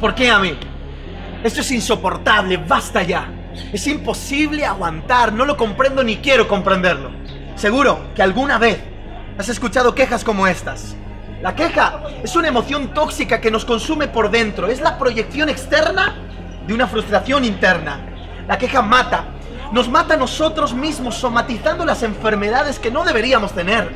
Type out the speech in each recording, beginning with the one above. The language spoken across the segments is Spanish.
¿Por qué a mí? Esto es insoportable, basta ya. Es imposible aguantar, no lo comprendo ni quiero comprenderlo. Seguro que alguna vez has escuchado quejas como estas. La queja es una emoción tóxica que nos consume por dentro, es la proyección externa de una frustración interna. La queja mata, nos mata a nosotros mismos somatizando las enfermedades que no deberíamos tener.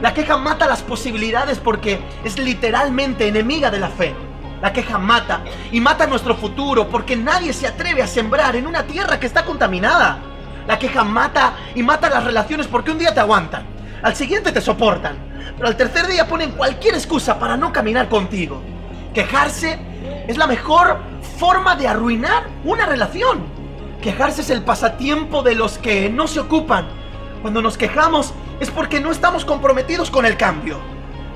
La queja mata las posibilidades porque es literalmente enemiga de la fe. La queja mata y mata nuestro futuro porque nadie se atreve a sembrar en una tierra que está contaminada. La queja mata y mata las relaciones porque un día te aguantan, al siguiente te soportan, pero al tercer día ponen cualquier excusa para no caminar contigo. Quejarse es la mejor forma de arruinar una relación. Quejarse es el pasatiempo de los que no se ocupan. Cuando nos quejamos es porque no estamos comprometidos con el cambio.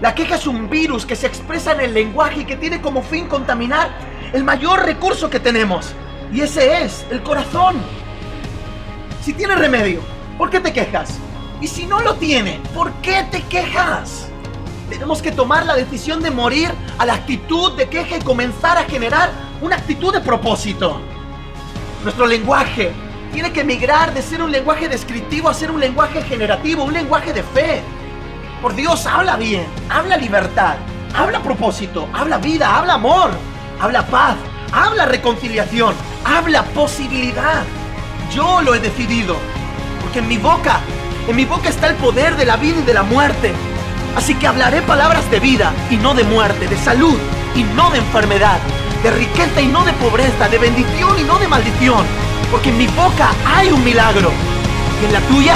La queja es un virus que se expresa en el lenguaje y que tiene como fin contaminar el mayor recurso que tenemos. Y ese es el corazón. Si tiene remedio, ¿por qué te quejas? Y si no lo tiene, ¿por qué te quejas? Tenemos que tomar la decisión de morir a la actitud de queja y comenzar a generar una actitud de propósito. Nuestro lenguaje tiene que migrar de ser un lenguaje descriptivo a ser un lenguaje generativo, un lenguaje de fe. Por Dios, habla bien, habla libertad, habla propósito, habla vida, habla amor, habla paz, habla reconciliación, habla posibilidad. Yo lo he decidido, porque en mi boca, en mi boca está el poder de la vida y de la muerte. Así que hablaré palabras de vida y no de muerte, de salud y no de enfermedad, de riqueza y no de pobreza, de bendición y no de maldición, porque en mi boca hay un milagro y en la tuya